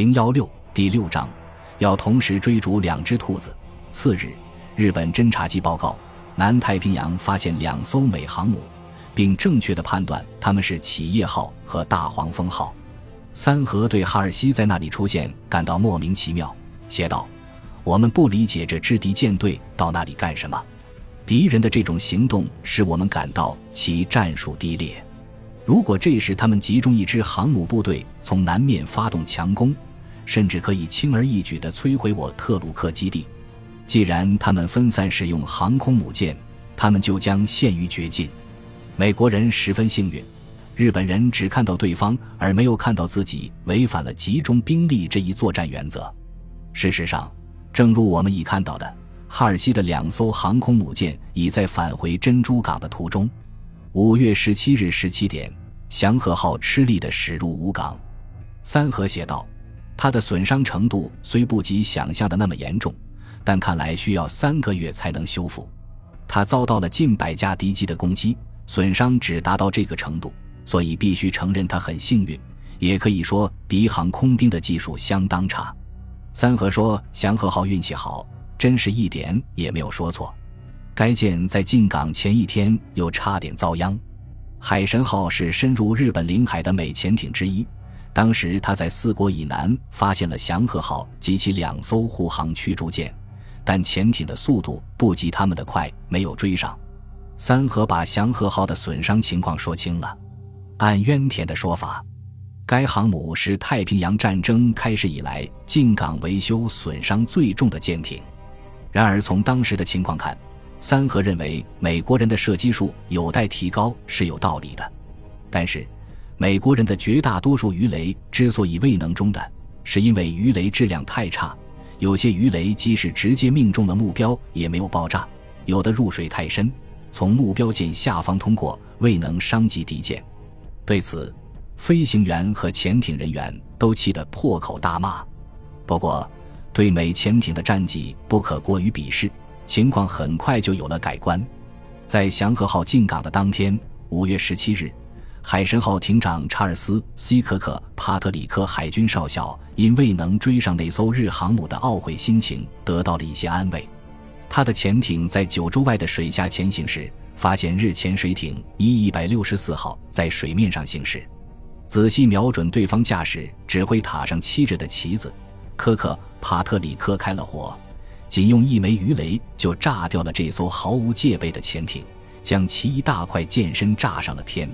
零幺六第六章，要同时追逐两只兔子。次日，日本侦察机报告，南太平洋发现两艘美航母，并正确的判断他们是企业号和大黄蜂号。三河对哈尔西在那里出现感到莫名其妙，写道：“我们不理解这支敌舰队到那里干什么。敌人的这种行动使我们感到其战术低劣。如果这时他们集中一支航母部队从南面发动强攻，甚至可以轻而易举地摧毁我特鲁克基地。既然他们分散使用航空母舰，他们就将陷于绝境。美国人十分幸运。”日本人只看到对方，而没有看到自己违反了集中兵力这一作战原则。事实上，正如我们已看到的，哈尔西的两艘航空母舰已在返回珍珠港的途中。五月十七日十七点，祥和号吃力地驶入武港。三河写道：“它的损伤程度虽不及想象的那么严重，但看来需要三个月才能修复。它遭到了近百架敌机的攻击，损伤只达到这个程度。”所以必须承认他很幸运，也可以说敌航空兵的技术相当差。三河说：“祥和号运气好，真是一点也没有说错。”该舰在进港前一天又差点遭殃。海神号是深入日本领海的美潜艇之一，当时他在四国以南发现了祥和号及其两艘护航驱逐舰，但潜艇的速度不及他们的快，没有追上。三河把祥和号的损伤情况说清了。按渊田的说法，该航母是太平洋战争开始以来进港维修损伤最重的舰艇。然而，从当时的情况看，三河认为美国人的射击术有待提高是有道理的。但是，美国人的绝大多数鱼雷之所以未能中弹，是因为鱼雷质量太差，有些鱼雷即使直接命中了目标也没有爆炸，有的入水太深，从目标舰下方通过，未能伤及敌舰。对此，飞行员和潜艇人员都气得破口大骂。不过，对美潜艇的战绩不可过于鄙视，情况很快就有了改观。在祥和号进港的当天，五月十七日，海神号艇长查尔斯·希可可·帕特里克海军少校因未能追上那艘日航母的懊悔心情得到了一些安慰。他的潜艇在九州外的水下潜行时。发现日潜水艇伊一百六十四号在水面上行驶，仔细瞄准对方驾驶指挥塔上漆着的旗子，科克帕特里克开了火，仅用一枚鱼雷就炸掉了这艘毫无戒备的潜艇，将其一大块舰身炸上了天。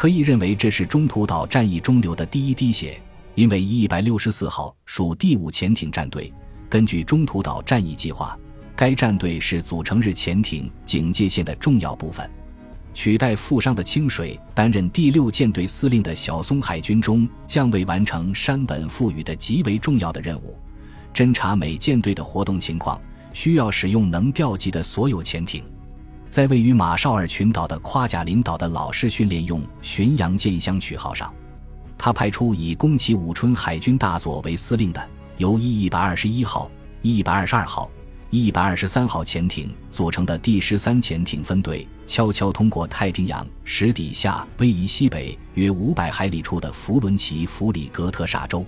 可以认为这是中途岛战役中流的第一滴血，因为伊一百六十四号属第五潜艇战队，根据中途岛战役计划。该战队是组成日潜艇警戒线的重要部分，取代负伤的清水担任第六舰队司令的小松海军中将未完成山本赋予的极为重要的任务——侦察美舰队的活动情况，需要使用能调集的所有潜艇。在位于马绍尔群岛的夸贾林岛的老式训练用巡洋舰相取号上，他派出以宫崎武春海军大佐为司令的由伊一百二十一号、伊一百二十二号。一百二十三号潜艇组成的第十三潜艇分队，悄悄通过太平洋石底下位移西北约五百海里处的弗伦奇弗里格特沙洲。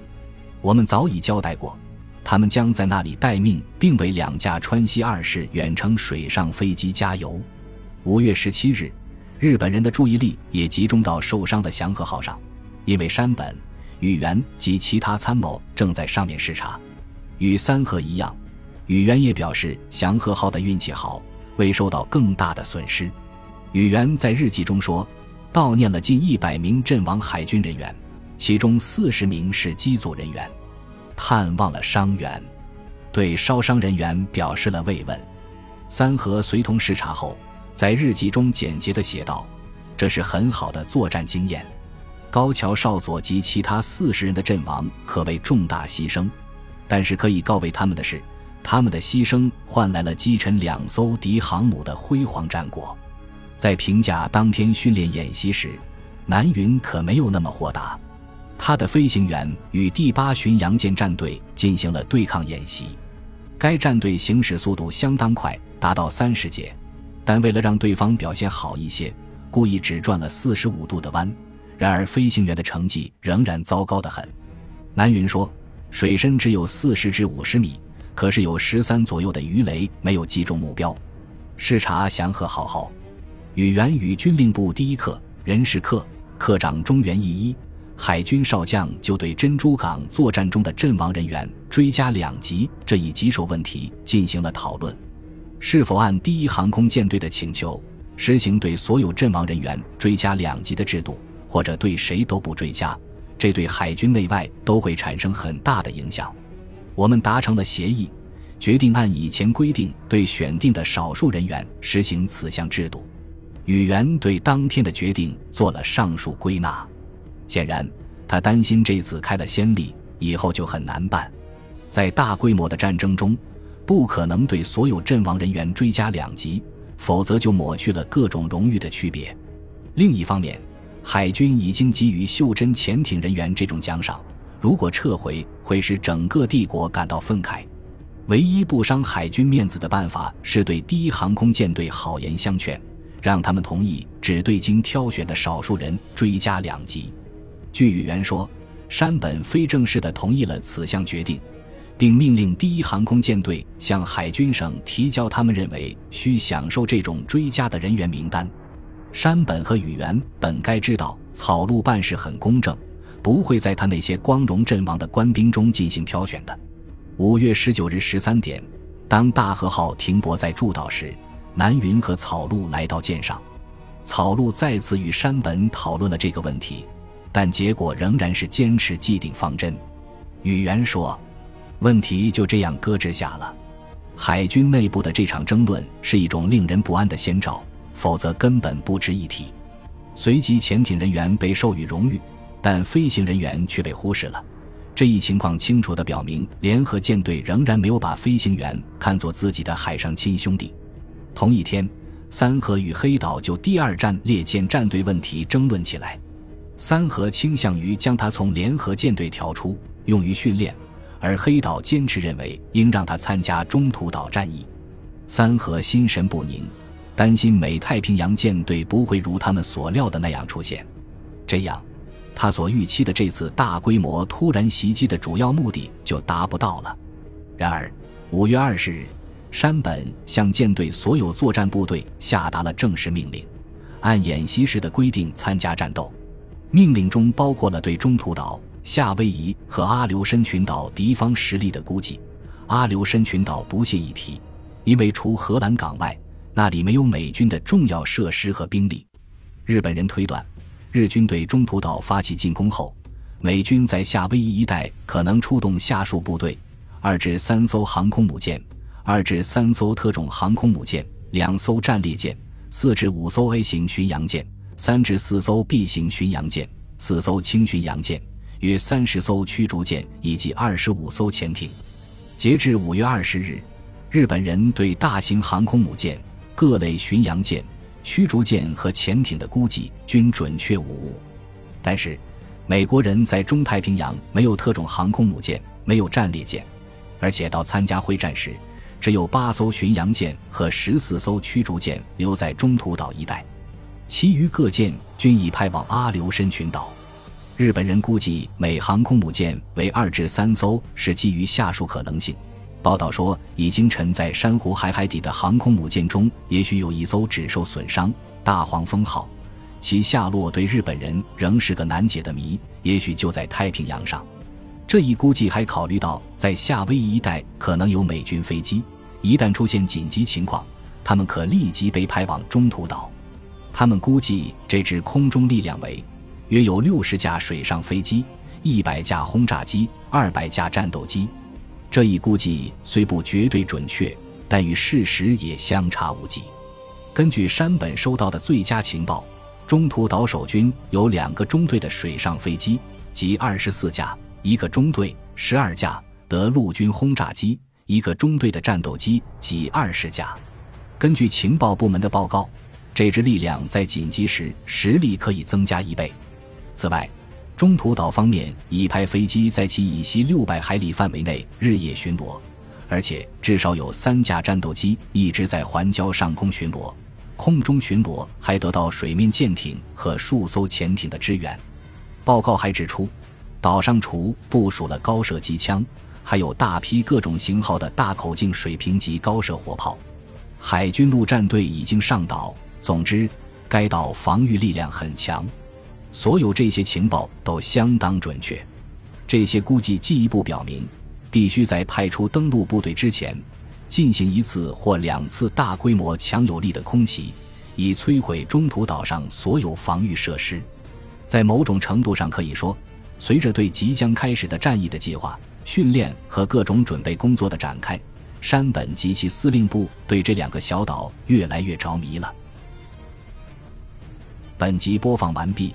我们早已交代过，他们将在那里待命，并为两架川西二式远程水上飞机加油。五月十七日，日本人的注意力也集中到受伤的祥和号上，因为山本、宇垣及其他参谋正在上面视察。与三河一样。宇垣也表示，祥和号的运气好，未受到更大的损失。宇垣在日记中说，悼念了近一百名阵亡海军人员，其中四十名是机组人员，探望了伤员，对烧伤人员表示了慰问。三河随同视察后，在日记中简洁地写道：“这是很好的作战经验。高桥少佐及其他四十人的阵亡可谓重大牺牲，但是可以告慰他们的是。”他们的牺牲换来了击沉两艘敌航母的辉煌战果。在评价当天训练演习时，南云可没有那么豁达。他的飞行员与第八巡洋舰战队进行了对抗演习。该战队行驶速度相当快，达到三十节，但为了让对方表现好一些，故意只转了四十五度的弯。然而飞行员的成绩仍然糟糕得很。南云说。水深只有四十至五十米，可是有十三左右的鱼雷没有击中目标。视察祥和好后，与原与军令部第一课人事课课长中原义一海军少将就对珍珠港作战中的阵亡人员追加两级这一棘手问题进行了讨论，是否按第一航空舰队的请求实行对所有阵亡人员追加两级的制度，或者对谁都不追加，这对海军内外都会产生很大的影响。我们达成了协议。决定按以前规定对选定的少数人员实行此项制度。宇垣对当天的决定做了上述归纳。显然，他担心这次开了先例，以后就很难办。在大规模的战争中，不可能对所有阵亡人员追加两级，否则就抹去了各种荣誉的区别。另一方面，海军已经给予袖珍潜艇人员这种奖赏，如果撤回，会使整个帝国感到愤慨。唯一不伤海军面子的办法是对第一航空舰队好言相劝，让他们同意只对经挑选的少数人追加两级。据宇垣说，山本非正式地同意了此项决定，并命令第一航空舰队向海军省提交他们认为需享受这种追加的人员名单。山本和宇垣本该知道草鹿办事很公正，不会在他那些光荣阵亡的官兵中进行挑选的。五月十九日十三点，当大和号停泊在驻岛时，南云和草鹿来到舰上。草鹿再次与山本讨论了这个问题，但结果仍然是坚持既定方针。宇垣说：“问题就这样搁置下了。海军内部的这场争论是一种令人不安的先兆，否则根本不值一提。”随即，潜艇人员被授予荣誉，但飞行人员却被忽视了。这一情况清楚地表明，联合舰队仍然没有把飞行员看作自己的海上亲兄弟。同一天，三河与黑岛就第二战列舰战队问题争论起来。三河倾向于将他从联合舰队调出，用于训练，而黑岛坚持认为应让他参加中途岛战役。三河心神不宁，担心美太平洋舰队不会如他们所料的那样出现，这样。他所预期的这次大规模突然袭击的主要目的就达不到了。然而，五月二十日，山本向舰队所有作战部队下达了正式命令，按演习时的规定参加战斗。命令中包括了对中途岛、夏威夷和阿留申群岛敌方实力的估计。阿留申群岛不屑一提，因为除荷兰港外，那里没有美军的重要设施和兵力。日本人推断。日军对中途岛发起进攻后，美军在夏威夷一带可能出动下述部队：二至三艘航空母舰，二至三艘特种航空母舰，两艘战列舰，四至五艘 A 型巡洋舰，三至四艘 B 型巡洋舰，四艘轻巡洋舰，约三十艘驱逐舰以及二十五艘潜艇。截至五月二十日，日本人对大型航空母舰、各类巡洋舰。驱逐舰和潜艇的估计均准确无误，但是美国人在中太平洋没有特种航空母舰，没有战列舰，而且到参加会战时，只有八艘巡洋舰和十四艘驱逐舰留在中途岛一带，其余各舰均已派往阿留申群岛。日本人估计美航空母舰为二至三艘，是基于下述可能性。报道说，已经沉在珊瑚海海底的航空母舰中，也许有一艘只受损伤“大黄蜂号”，其下落对日本人仍是个难解的谜。也许就在太平洋上。这一估计还考虑到在夏威夷一带可能有美军飞机，一旦出现紧急情况，他们可立即被派往中途岛。他们估计这支空中力量为约有六十架水上飞机、一百架轰炸机、二百架战斗机。这一估计虽不绝对准确，但与事实也相差无几。根据山本收到的最佳情报，中途岛守军有两个中队的水上飞机，即二十四架；一个中队十二架的陆军轰炸机；一个中队的战斗机，即二十架。根据情报部门的报告，这支力量在紧急时实力可以增加一倍。此外，中途岛方面已派飞机在其以西六百海里范围内日夜巡逻，而且至少有三架战斗机一直在环礁上空巡逻，空中巡逻还得到水面舰艇和数艘潜艇的支援。报告还指出，岛上除部署了高射机枪，还有大批各种型号的大口径水平级高射火炮。海军陆战队已经上岛。总之，该岛防御力量很强。所有这些情报都相当准确。这些估计进一步表明，必须在派出登陆部队之前，进行一次或两次大规模强有力的空袭，以摧毁中途岛上所有防御设施。在某种程度上可以说，随着对即将开始的战役的计划、训练和各种准备工作的展开，山本及其司令部对这两个小岛越来越着迷了。本集播放完毕，